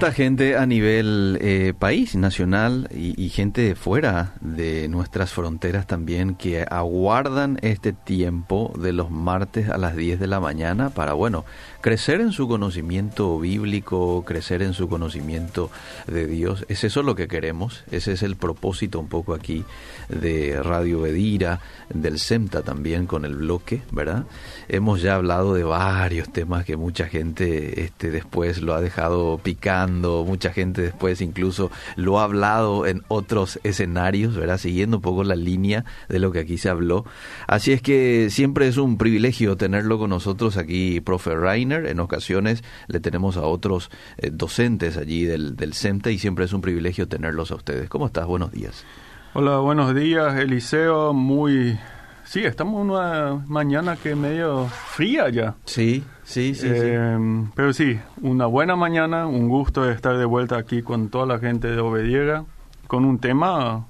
Tanta gente a nivel eh, país, nacional y, y, gente de fuera de nuestras fronteras también que aguardan este tiempo de los martes a las 10 de la mañana para, bueno, crecer en su conocimiento bíblico, crecer en su conocimiento de Dios. Es eso lo que queremos, ese es el propósito un poco aquí de Radio Bedira, del SEMTA también con el bloque, ¿verdad? Hemos ya hablado de varios temas que mucha gente este, después lo ha dejado picando, mucha gente después incluso lo ha hablado en otros escenarios, ¿verdad? Siguiendo un poco la línea de lo que aquí se habló. Así es que siempre es un privilegio tenerlo con nosotros aquí, profe Rainer en ocasiones le tenemos a otros eh, docentes allí del, del y siempre es un privilegio tenerlos a ustedes. ¿Cómo estás? Buenos días. Hola, buenos días, Eliseo. Muy... Sí, estamos en una mañana que medio fría ya. Sí, sí, sí, eh, sí, Pero sí, una buena mañana, un gusto estar de vuelta aquí con toda la gente de Obediera, con un tema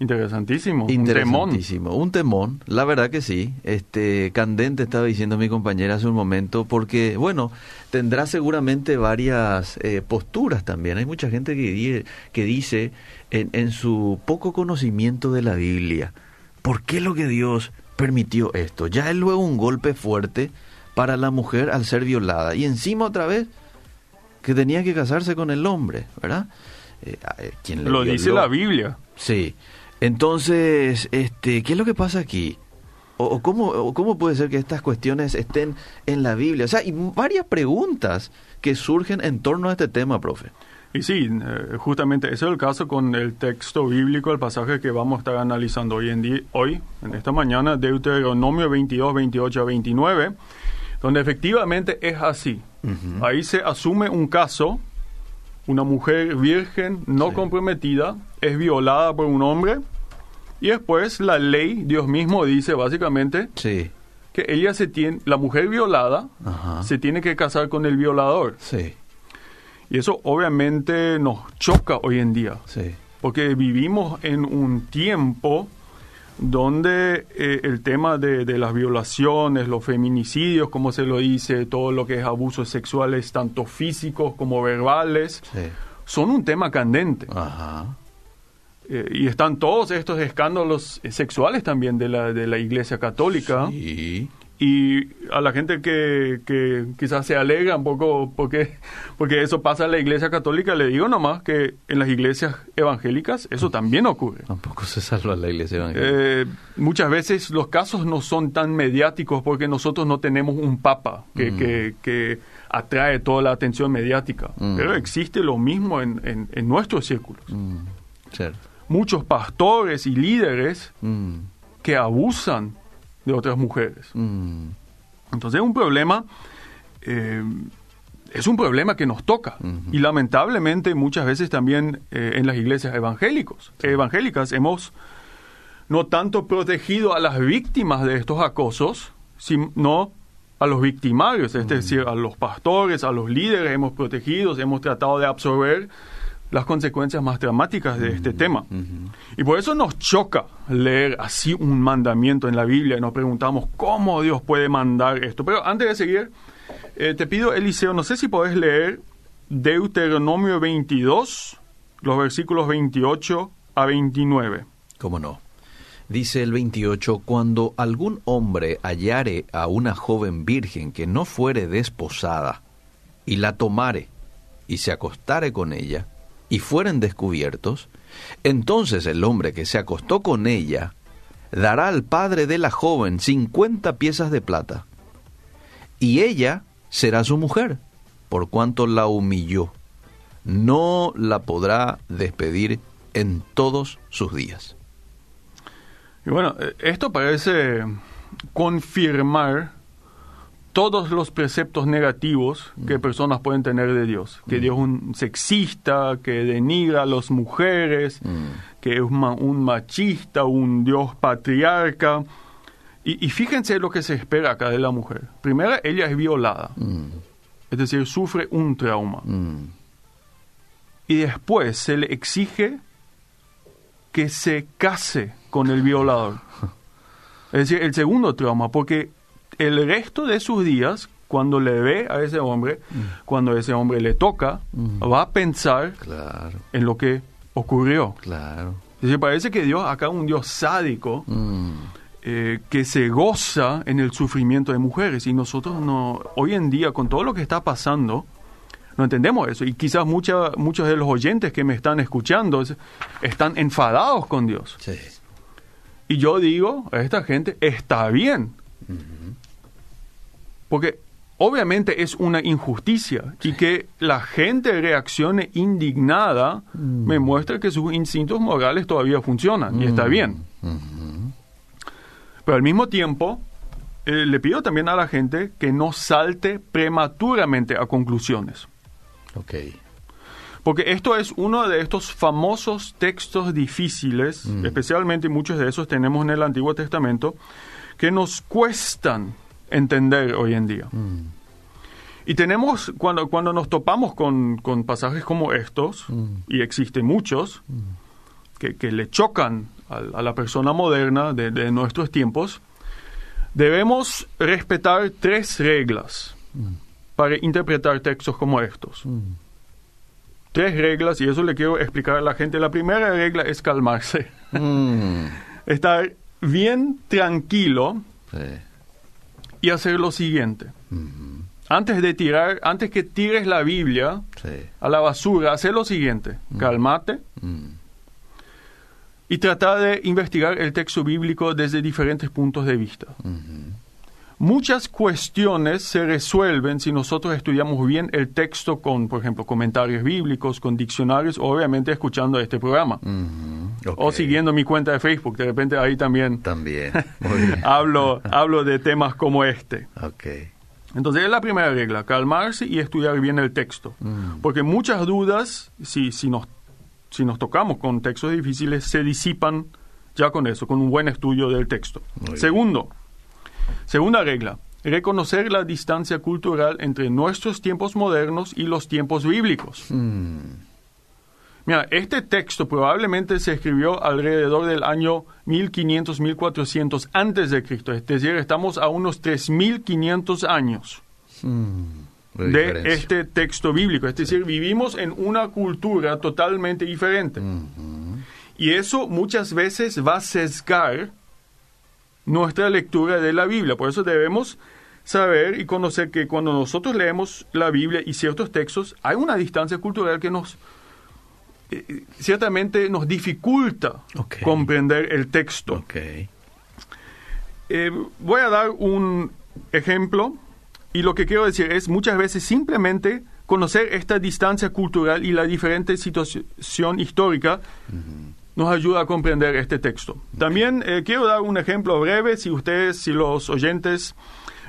Interesantísimo. Interesantísimo. Un temón. un temón, la verdad que sí. Este, candente estaba diciendo mi compañera hace un momento, porque, bueno, tendrá seguramente varias eh, posturas también. Hay mucha gente que, que dice, en, en su poco conocimiento de la Biblia, ¿por qué lo que Dios permitió esto? Ya es luego un golpe fuerte para la mujer al ser violada. Y encima otra vez, que tenía que casarse con el hombre, ¿verdad? Eh, ¿quién le lo dice la Biblia. Sí. Entonces, este, ¿qué es lo que pasa aquí? ¿O, cómo, cómo puede ser que estas cuestiones estén en la Biblia? O sea, hay varias preguntas que surgen en torno a este tema, profe. Y sí, eh, justamente ese es el caso con el texto bíblico, el pasaje que vamos a estar analizando hoy en día, hoy, en esta mañana, Deuteronomio 22, 28 a 29, donde efectivamente es así. Ahí se asume un caso una mujer virgen no comprometida es violada por un hombre y después la ley, Dios mismo dice básicamente que ella se tiene, la mujer violada se tiene que casar con el violador. Sí. Y eso obviamente nos choca hoy en día. Porque vivimos en un tiempo donde eh, el tema de, las violaciones, los feminicidios, como se lo dice, todo lo que es abusos sexuales, tanto físicos como verbales, son un tema candente. Eh, y están todos estos escándalos sexuales también de la, de la Iglesia Católica. Y a la gente que, que quizás se alegra un poco porque, porque eso pasa en la iglesia católica, le digo nomás que en las iglesias evangélicas eso también ocurre. Tampoco se salva la iglesia evangélica. Eh, muchas veces los casos no son tan mediáticos porque nosotros no tenemos un papa que, mm. que, que atrae toda la atención mediática. Mm. Pero existe lo mismo en, en, nuestros círculos. Mm. Muchos pastores y líderes que abusan de otras mujeres. Mm. Entonces es un problema, eh, es un problema que nos toca. Y lamentablemente muchas veces también eh, en las iglesias evangélicos, evangélicas hemos no tanto protegido a las víctimas de estos acosos, sino a los victimarios, es decir, a los pastores, a los líderes hemos protegido, hemos tratado de absorber las consecuencias más dramáticas de este tema. Y por eso nos choca leer así un mandamiento en la Biblia y nos preguntamos cómo Dios puede mandar esto. Pero antes de seguir, eh, te pido, Eliseo, no sé si podés leer Deuteronomio 22, los versículos 28 a 29. ¿Cómo no? Dice el 28, cuando algún hombre hallare a una joven virgen que no fuere desposada, y la tomare, y se acostare con ella, y fueren descubiertos, entonces el hombre que se acostó con ella dará al padre de la joven cincuenta piezas de plata, y ella será su mujer, por cuanto la humilló. No la podrá despedir en todos sus días. Y bueno, esto parece confirmar todos los preceptos negativos que mm. personas pueden tener de Dios. Que mm. Dios es un sexista, que denigra a las mujeres, mm. que es un machista, un Dios patriarca. Y, fíjense lo que se espera acá de la mujer. Primero, ella es violada. Es decir, sufre un trauma. Y después se le exige que se case con el violador. Es decir, el segundo trauma, porque el resto de sus días, cuando le ve a ese hombre, cuando ese hombre le toca, va a pensar Claro, en lo que ocurrió. claro. Decir, parece que Dios, acá un Dios sádico, Mm, eh, que se goza en el sufrimiento de mujeres. Y nosotros no, hoy en día, con todo lo que está pasando, no entendemos eso. Y quizás mucha- muchos de los oyentes que me están escuchando es- están enfadados con Dios. sí. Y yo digo a esta gente, está bien. Porque obviamente es una injusticia y que la gente reaccione indignada me muestra que sus instintos morales todavía funcionan y está bien. Pero al mismo tiempo, eh, le pido también a la gente que no salte prematuramente a conclusiones. Ok. Porque esto es uno de estos famosos textos difíciles, especialmente muchos de esos tenemos en el Antiguo Testamento, que nos cuestan entender hoy en día. Y tenemos, cuando, cuando nos topamos con, con pasajes como estos, y existen muchos, que, que le chocan a, a la persona moderna de, de nuestros tiempos, debemos respetar tres reglas para interpretar textos como estos. Tres reglas, y eso le quiero explicar a la gente. La primera regla es calmarse. Mm, Estar bien tranquilo sí. Y hacer lo siguiente. Antes de tirar, antes que tires la Biblia sí. a la basura, hacer lo siguiente. Calmate Mm, y tratar de investigar el texto bíblico desde diferentes puntos de vista. Muchas cuestiones se resuelven si nosotros estudiamos bien el texto con, por ejemplo, comentarios bíblicos, con diccionarios, obviamente escuchando este programa. O siguiendo mi cuenta de Facebook. De repente ahí también También. Muy bien. hablo, hablo de temas como este. Entonces es la primera regla, calmarse y estudiar bien el texto. Mm. Porque muchas dudas, si, si, nos, si nos tocamos con textos difíciles, se disipan ya con eso, con un buen estudio del texto. Muy bien. Segundo, segunda regla, reconocer la distancia cultural entre nuestros tiempos modernos y los tiempos bíblicos. Mm, Mira, este texto probablemente se escribió alrededor del año 1500-1400 antes de Cristo. Es decir, estamos a unos 3500 años mm. Muy de este texto bíblico. Es decir, vivimos en una cultura totalmente diferente. Y eso muchas veces va a sesgar nuestra lectura de la Biblia. Por eso debemos saber y conocer que cuando nosotros leemos la Biblia y ciertos textos, hay una distancia cultural que nos eh, ciertamente nos dificulta comprender el texto. Eh, voy a dar un ejemplo y lo que quiero decir es muchas veces simplemente conocer esta distancia cultural y la diferente situación histórica nos ayuda a comprender este texto. También eh, quiero dar un ejemplo breve, si ustedes, si los oyentes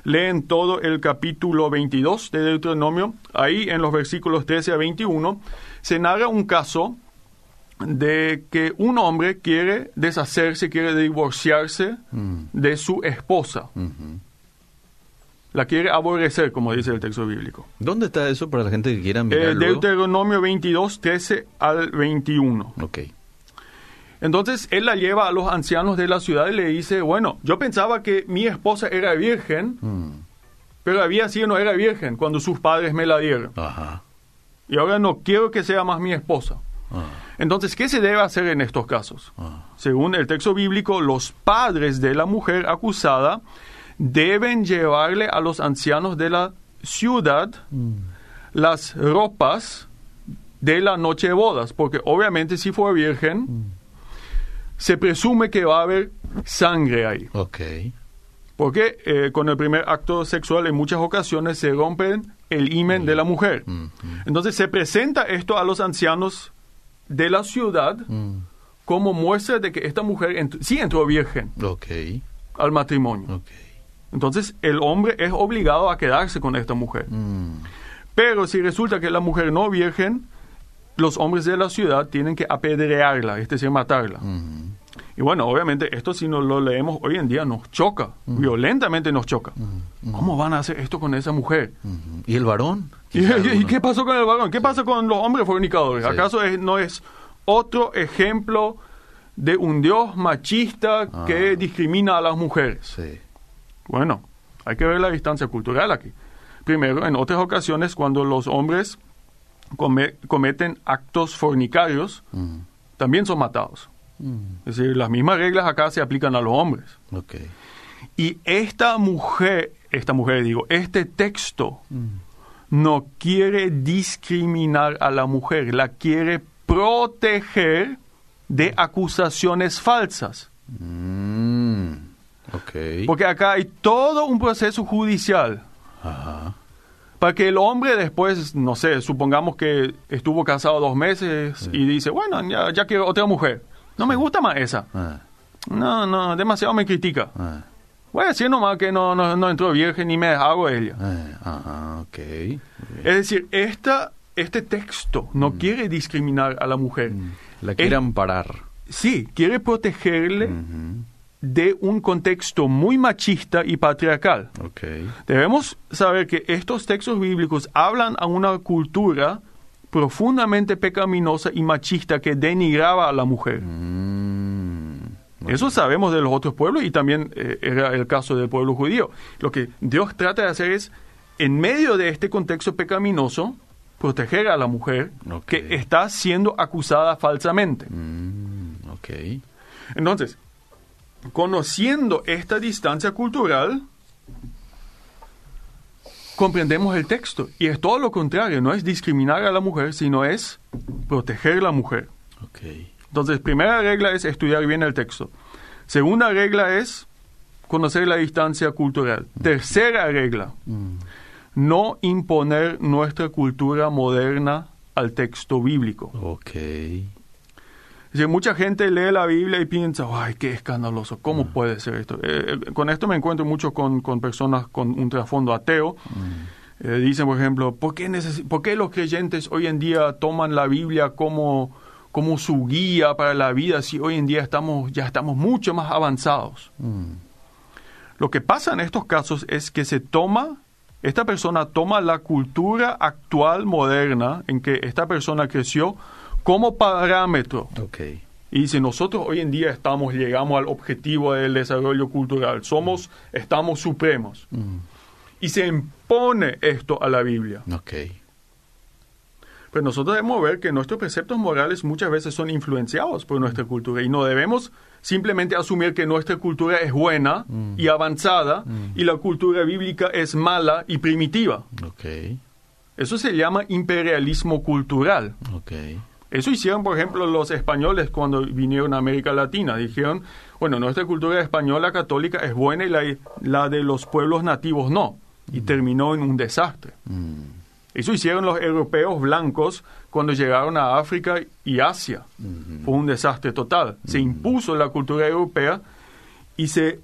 leen todo el capítulo 22 de Deuteronomio, ahí en los versículos 13 a 21, se narra un caso de que un hombre quiere deshacerse, quiere divorciarse Mm, de su esposa. La quiere aborrecer, como dice el texto bíblico. ¿Dónde está eso para la gente que quiera Eh, mirar luego? Deuteronomio 22, 13 al 21. Ok. Entonces él la lleva a los ancianos de la ciudad y le dice, bueno, yo pensaba que mi esposa era virgen, Mm, pero había sido no era virgen cuando sus padres me la dieron. Ajá. Y ahora no quiero que sea más mi esposa. Ah, Entonces, ¿qué se debe hacer en estos casos? ah. Según el texto bíblico, los padres de la mujer acusada deben llevarle a los ancianos de la ciudad las ropas de la noche de bodas, porque obviamente si fue virgen, se presume que va a haber sangre ahí, Ok. Porque eh, con el primer acto sexual en muchas ocasiones se rompen el himen de la mujer. Mm, mm, Entonces se presenta esto a los ancianos de la ciudad mm. como muestra de que esta mujer ent- sí entró virgen al matrimonio. Entonces el hombre es obligado a quedarse con esta mujer. Pero si resulta que la mujer no virgen, los hombres de la ciudad tienen que apedrearla, es decir, matarla. mm, Y bueno, obviamente esto si no lo leemos hoy en día nos choca, violentamente nos choca. ¿Cómo van a hacer esto con esa mujer? ¿Y el varón? ¿Y, qué pasó con el varón? ¿Qué pasa con los hombres fornicadores? Sí. ¿Acaso es- no es otro ejemplo de un Dios machista Ah. que discrimina a las mujeres? Sí. Bueno, hay que ver la distancia cultural aquí. primero, en otras ocasiones, cuando los hombres come- cometen actos fornicarios, también son matados. Mm, Es decir, las mismas reglas acá se aplican a los hombres. ok. Y esta mujer, esta mujer digo, este texto Mm, no quiere discriminar a la mujer, la quiere proteger de acusaciones falsas. mm, ok. Porque acá hay todo un proceso judicial Ajá. para que el hombre después, no sé, supongamos que estuvo casado dos meses y dice, bueno, ya, ya quiero otra mujer. No me gusta más esa. Ah, No, no, demasiado me critica. Voy a decir nomás que no, no, no entró virgen ni me hago ella. ah, ajá, ok. Es decir, esta, este texto no quiere discriminar a la mujer. Mm, La quiere Es- amparar. Sí, quiere protegerle Ujú, de un contexto muy machista y patriarcal. Ok. Debemos saber que estos textos bíblicos hablan a una cultura profundamente pecaminosa y machista que denigraba a la mujer. Mm, Eso sabemos de los otros pueblos y también eh, era el caso del pueblo judío. Lo que Dios trata de hacer es, en medio de este contexto pecaminoso, proteger a la mujer que está siendo acusada falsamente. mm, ok. Entonces, conociendo esta distancia cultural, comprendemos el texto. Y es todo lo contrario, no es discriminar a la mujer, sino es proteger a la mujer. Ok. Entonces, primera regla es estudiar bien el texto. Segunda regla es conocer la distancia cultural. Tercera regla, Mm, no imponer nuestra cultura moderna al texto bíblico. ok. Decir, mucha gente lee la Biblia y piensa, ay, qué escandaloso, ¿cómo puede ser esto? Eh, eh, con esto me encuentro mucho con, con personas con un trasfondo ateo. Eh, dicen, por ejemplo, ¿por qué, ¿por qué los creyentes hoy en día toman la Biblia como, como su guía para la vida si hoy en día estamos, ya estamos mucho más avanzados? Mm, Lo que pasa en estos casos es que se toma, esta persona toma la cultura actual moderna en que esta persona creció como parámetro. ok. Y dice, nosotros hoy en día estamos, llegamos al objetivo del desarrollo cultural, somos, estamos supremos. Mm, Y se impone esto a la Biblia. ok. Pero nosotros debemos ver que nuestros preceptos morales muchas veces son influenciados por nuestra cultura y no debemos simplemente asumir que nuestra cultura es buena y avanzada y la cultura bíblica es mala y primitiva. Ok. Eso se llama imperialismo cultural. Ok. Eso hicieron, por ejemplo, los españoles cuando vinieron a América Latina. Dijeron, bueno, nuestra cultura española católica es buena y la, la de los pueblos nativos no. Y terminó en un desastre. Mm, Eso hicieron los europeos blancos cuando llegaron a África y Asia. Fue un desastre total. Se impuso la cultura europea y se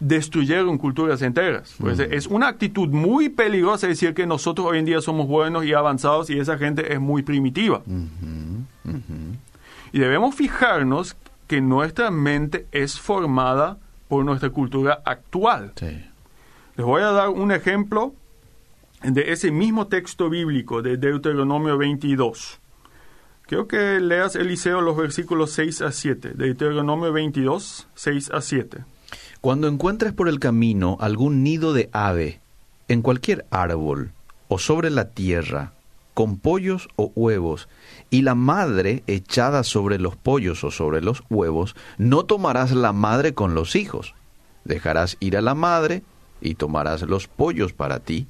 destruyeron culturas enteras. Pues Es una actitud muy peligrosa decir que nosotros hoy en día somos buenos y avanzados y esa gente es muy primitiva. ujú, ujú. Y debemos fijarnos que nuestra mente es formada por nuestra cultura actual. Sí. Les voy a dar un ejemplo de ese mismo texto bíblico de Deuteronomio 22. Quiero que leas, Eliseo, los versículos 6 a 7. Deuteronomio 22, 6 a 7. Cuando encuentres por el camino algún nido de ave, en cualquier árbol o sobre la tierra, con pollos o huevos, y la madre echada sobre los pollos o sobre los huevos, no tomarás la madre con los hijos. Dejarás ir a la madre y tomarás los pollos para ti,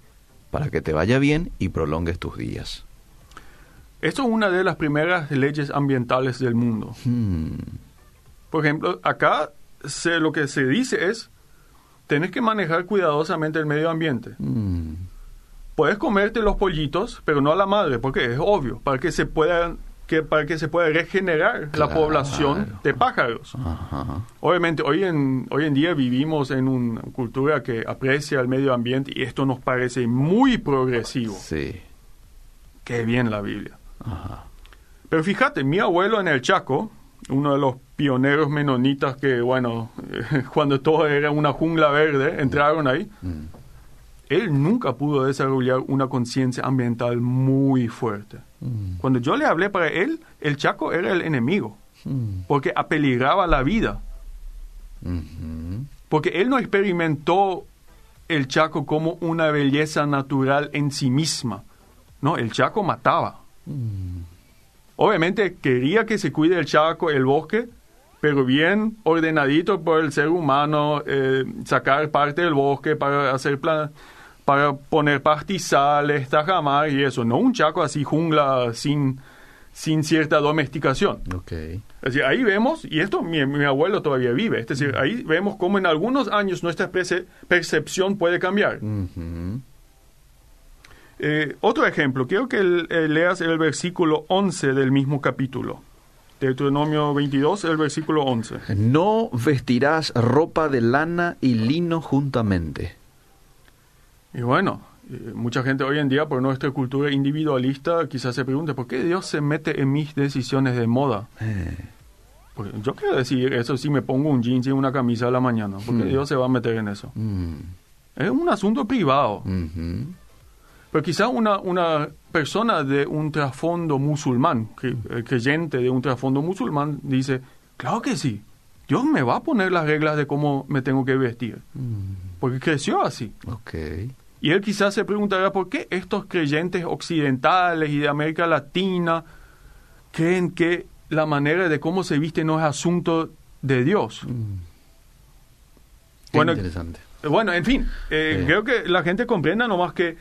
para que te vaya bien y prolongues tus días. Esto es una de las primeras leyes ambientales del mundo. Hmm, Por ejemplo, acá se- lo que se dice es, tenés que manejar cuidadosamente el medio ambiente. hmm, Puedes comerte los pollitos, pero no a la madre, porque es obvio, para que se pueda, que, para que se pueda regenerar la población de pájaros. ajá, Obviamente, hoy en, hoy en día vivimos en una cultura que aprecia el medio ambiente y esto nos parece muy progresivo. sí, Qué bien la Biblia. ajá, Pero fíjate, mi abuelo en el Chaco, uno de los pioneros menonitas que, bueno, cuando todo era una jungla verde, entraron ahí, mm, él nunca pudo desarrollar una conciencia ambiental muy fuerte. mm, Cuando yo le hablé para él, el Chaco era el enemigo, mm, porque apeligraba la vida. ujú, Porque él no experimentó el Chaco como una belleza natural en sí misma. No, el Chaco mataba. Obviamente quería que se cuide el Chaco, el bosque, pero bien ordenadito por el ser humano, eh, sacar parte del bosque para hacer plan, para poner pastizales, tajamar y eso. No un Chaco así jungla sin, sin cierta domesticación. Okay. Es decir, ahí vemos, y esto mi, mi, abuelo todavía vive, es decir, ahí vemos cómo en algunos años nuestra perce percepción puede cambiar. Uh -huh. Eh, otro ejemplo, quiero que eh, leas el versículo 11 del mismo capítulo. Deuteronomio 22, el versículo 11. No vestirás ropa de lana y lino juntamente. Y bueno, eh, mucha gente hoy en día, por nuestra cultura individualista, quizás se pregunte, ¿por qué Dios se mete en mis decisiones de moda? Eh. Porque yo quiero decir eso si me pongo un jeans y una camisa a la mañana, porque Mm. Dios se va a meter en eso. Mm. Es un asunto privado. Ujú. Pero quizá una, una persona de un trasfondo musulmán, que, eh, creyente de un trasfondo musulmán, dice, claro que sí, Dios me va a poner las reglas de cómo me tengo que vestir, Mm. porque creció así. Ok. Y él quizás se preguntará por qué estos creyentes occidentales y de América Latina creen que la manera de cómo se viste no es asunto de Dios. Mm. Qué Bueno, interesante. Bueno, en fin, eh, creo que la gente comprenda nomás que,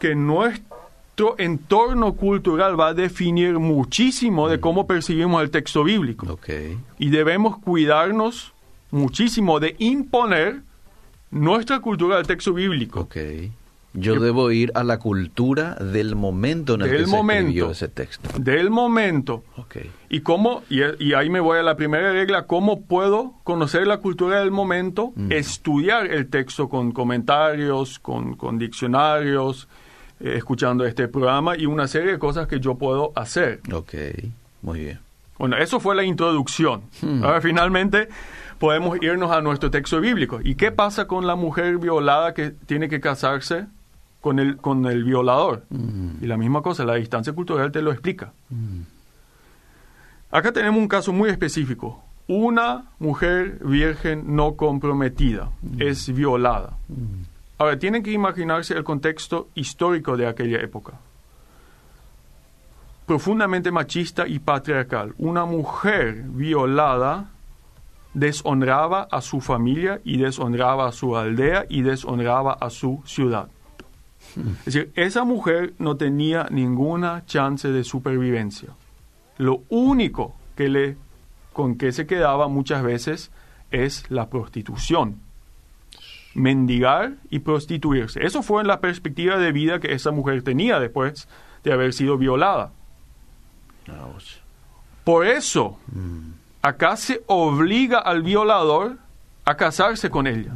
que nuestro entorno cultural va a definir muchísimo de cómo percibimos el texto bíblico. Ok. Y debemos cuidarnos muchísimo de imponer nuestra cultura al texto bíblico. Ok. Yo debo ir a la cultura del momento en el Del que se escribió ese texto. Del momento. Ok. Y cómo, y, y ahí me voy a la primera regla, cómo puedo conocer la cultura del momento, Mm. estudiar el texto con comentarios, con, con diccionarios, eh, escuchando este programa y una serie de cosas que yo puedo hacer. Ok. Muy bien. Bueno, eso fue la introducción. Hmm. Ahora finalmente podemos irnos a nuestro texto bíblico. ¿Y qué pasa con la mujer violada que tiene que casarse con el, con el violador? Mm. Y la misma cosa, la distancia cultural te lo explica. Mm. Acá tenemos un caso muy específico. Una mujer virgen no comprometida es violada. Ahora, tienen que imaginarse el contexto histórico de aquella época. Profundamente machista y patriarcal. Una mujer violada deshonraba a su familia y deshonraba a su aldea y deshonraba a su ciudad. Es decir, esa mujer no tenía ninguna chance de supervivencia. Lo único que le con que se quedaba muchas veces es la prostitución. Mendigar y prostituirse. Eso fue en la perspectiva de vida que esa mujer tenía después de haber sido violada. Ouch. Por eso, Mm. acá se obliga al violador a casarse con ella,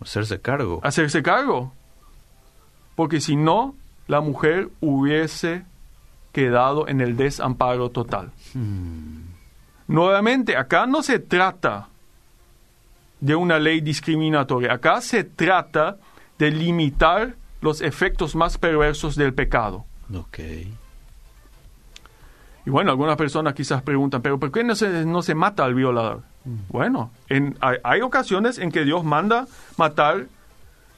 Hacerse cargo. hacerse cargo. Porque si no, la mujer hubiese quedado en el desamparo total. Mm. Nuevamente, acá no se trata de una ley discriminatoria, acá se trata de limitar los efectos más perversos del pecado. Ok. Y bueno, algunas personas quizás preguntan, pero ¿por qué no se, no se mata al violador? Bueno, en, hay, hay ocasiones en que Dios manda matar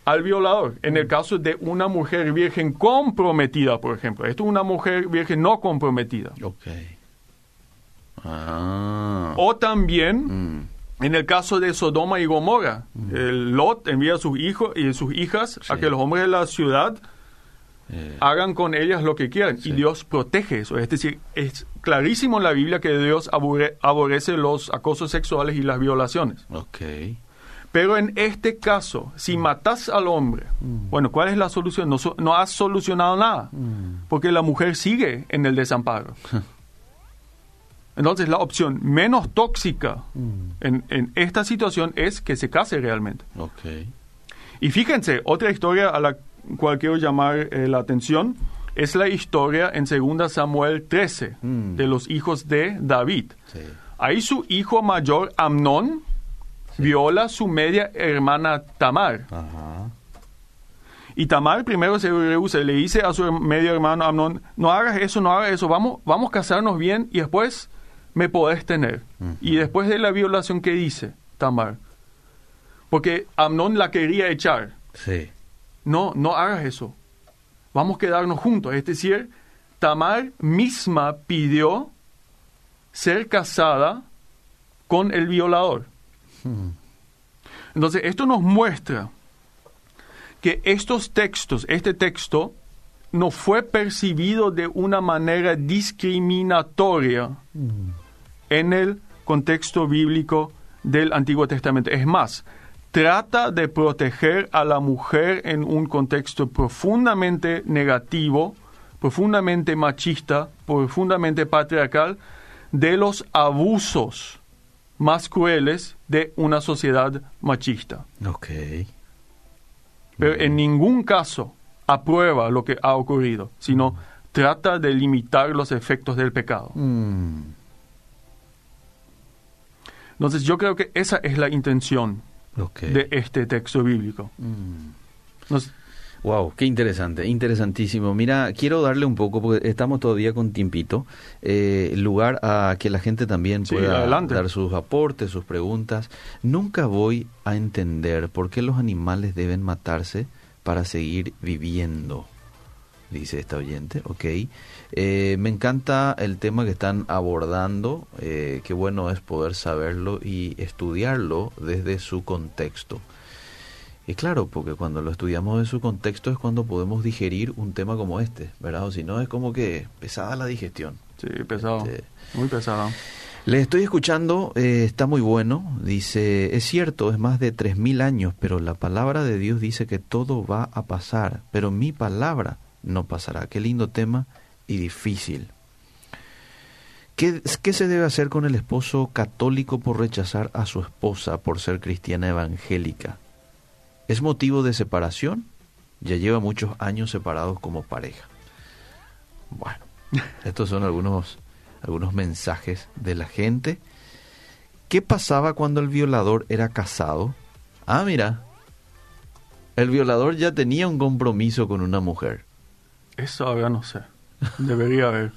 al violador. En el caso de una mujer virgen comprometida, por ejemplo. Esto es una mujer virgen no comprometida. Ok. Ah. O también Mm. En el caso de Sodoma y Gomorra, el Lot envía a sus hijos y sus hijas a que los hombres de la ciudad Eh, hagan con ellas lo que quieran. Sí. Y Dios protege eso. Es decir, es clarísimo en la Biblia que Dios aborre- aborrece los acosos sexuales y las violaciones. ok. Pero en este caso, si matas al hombre, bueno, ¿cuál es la solución? No, no has solucionado nada, porque la mujer sigue en el desamparo. Entonces, la opción menos tóxica en, en esta situación es que se case realmente. Y fíjense, otra historia a la cual quiero llamar eh, la atención es la historia en 2 Samuel 13 Mm. de los hijos de David. Sí. Ahí su hijo mayor, Amnón, viola su media hermana Tamar. Ajá. Y Tamar primero se rehúsa y le dice a su medio hermano Amnón, no hagas eso, no hagas eso, vamos, vamos a casarnos bien y después me podés tener. Y después de la violación, ¿qué dice Tamar? Porque Amnón la quería echar. Sí. no, no hagas eso. Vamos a quedarnos juntos. Es decir, Tamar misma pidió ser casada con el violador. Entonces, esto nos muestra que estos textos, este texto, no fue percibido de una manera discriminatoria. En el contexto bíblico del Antiguo Testamento. Es más, trata de proteger a la mujer en un contexto profundamente negativo, profundamente machista, profundamente patriarcal, de los abusos más crueles de una sociedad machista. Ok. Pero en ningún caso aprueba lo que ha ocurrido, sino trata de limitar los efectos del pecado. Mm. Entonces yo creo que esa es la intención de este texto bíblico. Mm. Wow, qué interesante, interesantísimo. Mira, quiero darle un poco, porque estamos todavía con tiempito, eh, lugar a que la gente también pueda dar sus aportes, sus preguntas. Nunca voy a entender por qué los animales deben matarse para seguir viviendo dice esta oyente, ok. Eh, me encanta el tema que están abordando, eh, qué bueno es poder saberlo y estudiarlo desde su contexto. Y claro, porque cuando lo estudiamos en su contexto es cuando podemos digerir un tema como este, ¿verdad? O si no, es como que pesada la digestión. Sí, pesado. Este, muy pesado. Le estoy escuchando, eh, está muy bueno. Dice, es cierto, es más de 3.000 años, pero la palabra de Dios dice que todo va a pasar, pero mi palabra no pasará. Qué lindo tema y difícil. ¿Qué, ¿Qué, se debe hacer con el esposo católico por rechazar a su esposa por ser cristiana evangélica? ¿Es motivo de separación? Ya lleva muchos años separados como pareja. Bueno, estos son algunos, algunos mensajes de la gente. ¿Qué pasaba cuando el violador era casado? Ah, mira, el violador ya tenía un compromiso con una mujer. Eso ahora no sé. Debería haber.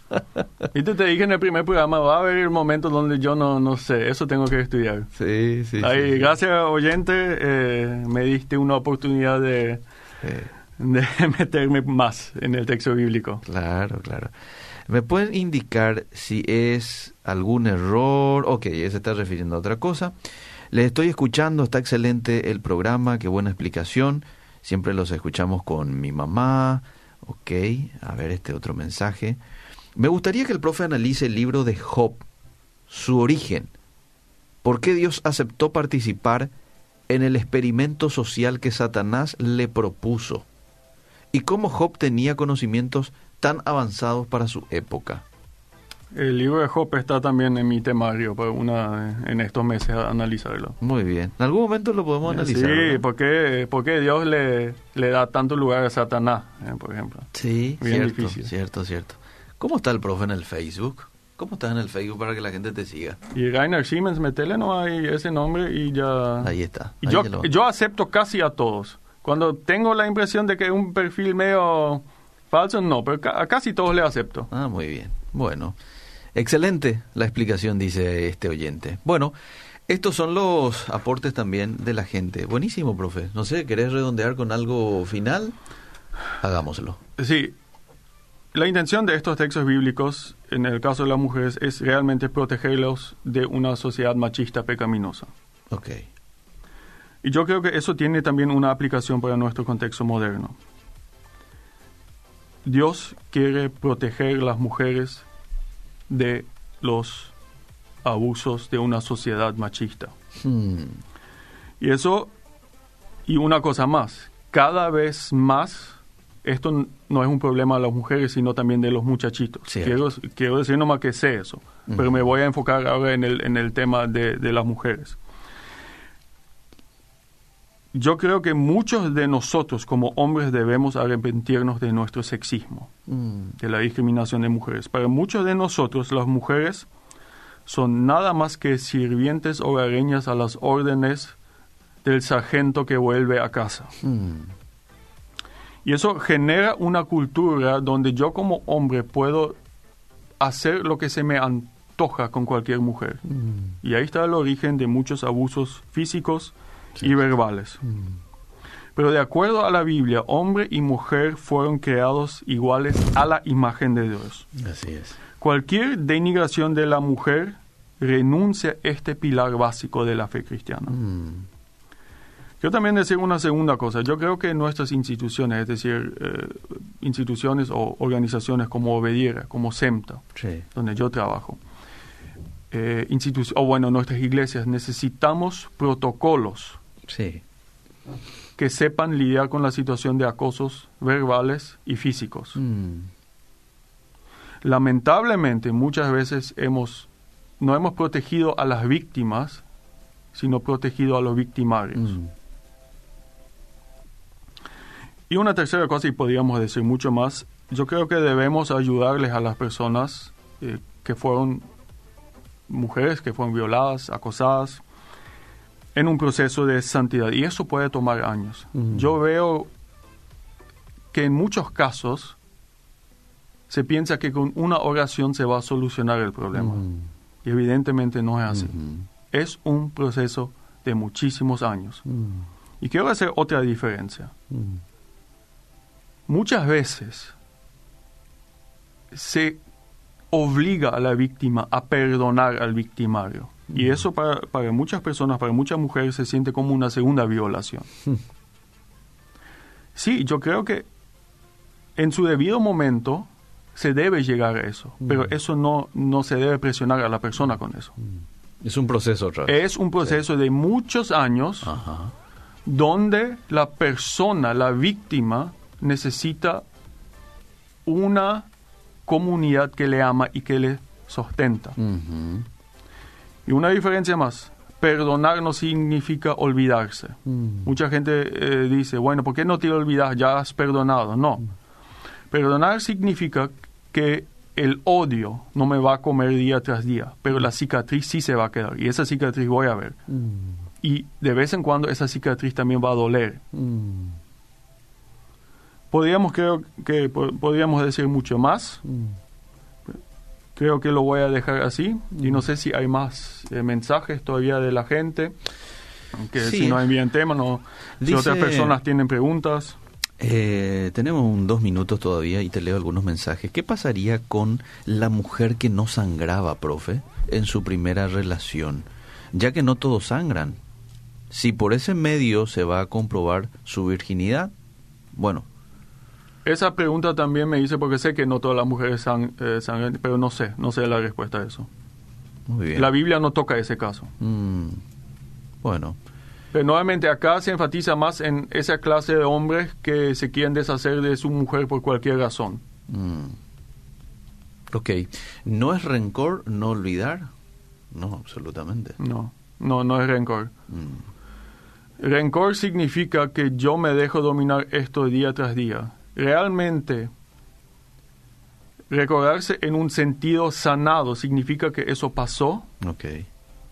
Y te, te dije en el primer programa, va a haber momentos donde yo no, no sé, eso tengo que estudiar. Sí, sí. Ahí, Gracias, oyente, eh, me diste una oportunidad de, de meterme más en el texto bíblico. Claro, claro. ¿Me pueden indicar si es algún error? Ok, se está refiriendo a otra cosa. Les estoy escuchando, está excelente el programa, qué buena explicación. Siempre los escuchamos con mi mamá, Ok, a ver este otro mensaje. Me gustaría que el profe analice el libro de Job, su origen. ¿Por qué Dios aceptó participar en el experimento social que Satanás le propuso? ¿Y cómo Job tenía conocimientos tan avanzados para su época? El libro de Job está también en mi temario para una en estos meses a analizarlo. Muy bien. ¿En algún momento lo podemos analizar? Sí, porque, porque Dios le, le da tanto lugar a Satanás, eh, por ejemplo. Sí, cierto, cierto, cierto. ¿Cómo está el profe en el Facebook? ¿Cómo estás en el Facebook para que la gente te siga? Y Rainer Siemens, metele no hay ese nombre y ya... Ahí está. Y yo, yo acepto casi a todos. Cuando tengo la impresión de que es un perfil medio falso, no, pero a casi todos le acepto. Ah, muy bien. Bueno. Excelente la explicación, dice este oyente. Bueno, estos son los aportes también de la gente. Buenísimo, profe. No sé, ¿querés redondear con algo final? Hagámoslo. Sí. La intención de estos textos bíblicos, en el caso de las mujeres, es realmente protegerlos de una sociedad machista pecaminosa. Ok. Y yo creo que eso tiene también una aplicación para nuestro contexto moderno. Dios quiere proteger las mujeres de los abusos de una sociedad machista. Hmm. Y eso, y una cosa más, cada vez más, esto no es un problema de las mujeres, sino también de los muchachitos. Quiero, quiero, decir nomás que sé eso, pero me voy a enfocar ahora en el, en el tema de, de las mujeres yo creo que muchos de nosotros como hombres debemos arrepentirnos de nuestro sexismo, mm. de la discriminación de mujeres. Para muchos de nosotros las mujeres son nada más que sirvientes hogareñas a las órdenes del sargento que vuelve a casa. Mm. Y eso genera una cultura donde yo como hombre puedo hacer lo que se me antoja con cualquier mujer. Mm. Y ahí está el origen de muchos abusos físicos, y verbales. Mm. Pero de acuerdo a la Biblia, hombre y mujer fueron creados iguales a la imagen de Dios. Así es. Cualquier denigración de la mujer renuncia a este pilar básico de la fe cristiana. Mm, Yo también decir una segunda cosa. Yo creo que nuestras instituciones, es decir, eh, instituciones o organizaciones como Obediera, como SEMTA, sí. donde yo trabajo, eh, o bueno, nuestras iglesias, necesitamos protocolos Sí. que sepan lidiar con la situación de acosos verbales y físicos. Mm, Lamentablemente, muchas veces hemos no hemos protegido a las víctimas, sino protegido a los victimarios. mm, Y una tercera cosa, y podríamos decir mucho más, yo creo que debemos ayudarles a las personas eh, que fueron mujeres, que fueron violadas, acosadas, en un proceso de santidad. Y eso puede tomar años. Yo veo que en muchos casos se piensa que con una oración se va a solucionar el problema. Y evidentemente no es así. Es un proceso de muchísimos años. Y quiero hacer otra diferencia. Muchas veces se obliga a la víctima a perdonar al victimario. Y eso para, para muchas personas, para muchas mujeres, se siente como una segunda violación. Sí, yo creo que en su debido momento se debe llegar a eso, pero eso no, no se debe presionar a la persona con eso. Es un proceso otra vez. Es un proceso de muchos años Ajá. donde la persona, la víctima, necesita una comunidad que le ama y que le sustenta. Ujú, Y una diferencia más, perdonar no significa olvidarse. mm, Mucha gente eh, dice, bueno, ¿por qué no te olvidas? Ya has perdonado. No. Perdonar significa que el odio no me va a comer día tras día, pero la cicatriz sí se va a quedar. Y esa cicatriz voy a ver. mm, Y de vez en cuando esa cicatriz también va a doler. mm, Podríamos, creo que po- podríamos decir mucho más. Creo que lo voy a dejar así. Y no sé si hay más eh, mensajes todavía de la gente. Que Sí. si no envían tema, no. Si otras personas tienen preguntas. Eh, tenemos un dos minutos todavía y te leo algunos mensajes. ¿Qué pasaría con la mujer que no sangraba, profe, en su primera relación? Ya que no todos sangran. Si por ese medio se va a comprobar su virginidad, bueno, Esa pregunta también me hice porque sé que no todas las mujeres sang- eh, sangran, pero no sé, no sé la respuesta a eso. muy bien. La Biblia no toca ese caso. Mm, bueno, Pero nuevamente acá se enfatiza más en esa clase de hombres que se quieren deshacer de su mujer por cualquier razón. mm. ok. ¿No es rencor no olvidar? No, absolutamente. No, no, no es rencor. Mm, Rencor significa que yo me dejo dominar esto día tras día. Realmente, recordarse en un sentido sanado significa que eso pasó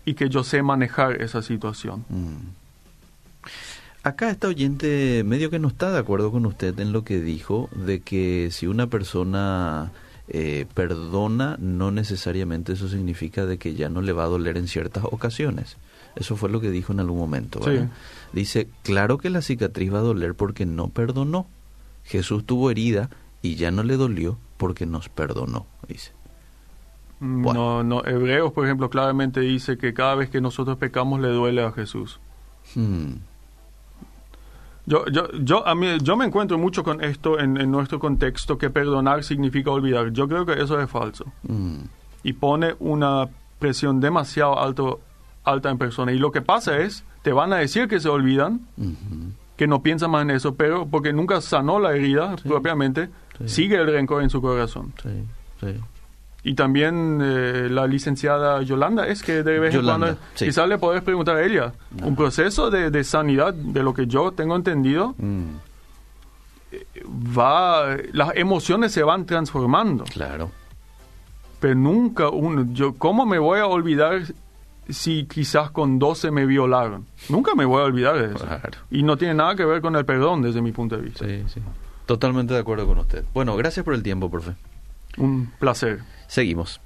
y que yo sé manejar esa situación. Mm. Acá esta oyente medio que no está de acuerdo con usted en lo que dijo de que si una persona eh, perdona, no necesariamente eso significa de que ya no le va a doler en ciertas ocasiones. Eso fue lo que dijo en algún momento. Dice, claro que la cicatriz va a doler porque no perdonó. Jesús tuvo herida y ya no le dolió porque nos perdonó, dice. Mm, Bueno. No, no, Hebreos, por ejemplo, claramente dice que cada vez que nosotros pecamos le duele a Jesús. Hmm, Yo, yo, yo, a mí, yo me encuentro mucho con esto en, en nuestro contexto, que perdonar significa olvidar. Yo creo que eso es falso. mm, y pone una presión demasiado alto, alta en persona. Y lo que pasa es, te van a decir que se olvidan, que no piensan más en eso, pero porque nunca sanó la herida Sí. propiamente, Sí. sigue el rencor en su corazón. sí, sí. Y también eh, la licenciada Yolanda es que de vez en cuando, quizás le podés preguntar a ella, un proceso de, de sanidad, de lo que yo tengo entendido, Mm, va, las emociones se van transformando. claro. Pero nunca uno, yo, ¿cómo me voy a olvidar si quizás con 12 me violaron? Nunca me voy a olvidar de eso. Claro. Y no tiene nada que ver con el perdón desde mi punto de vista. Sí, sí. Totalmente de acuerdo con usted. Bueno, gracias por el tiempo, profe. Un placer. Seguimos.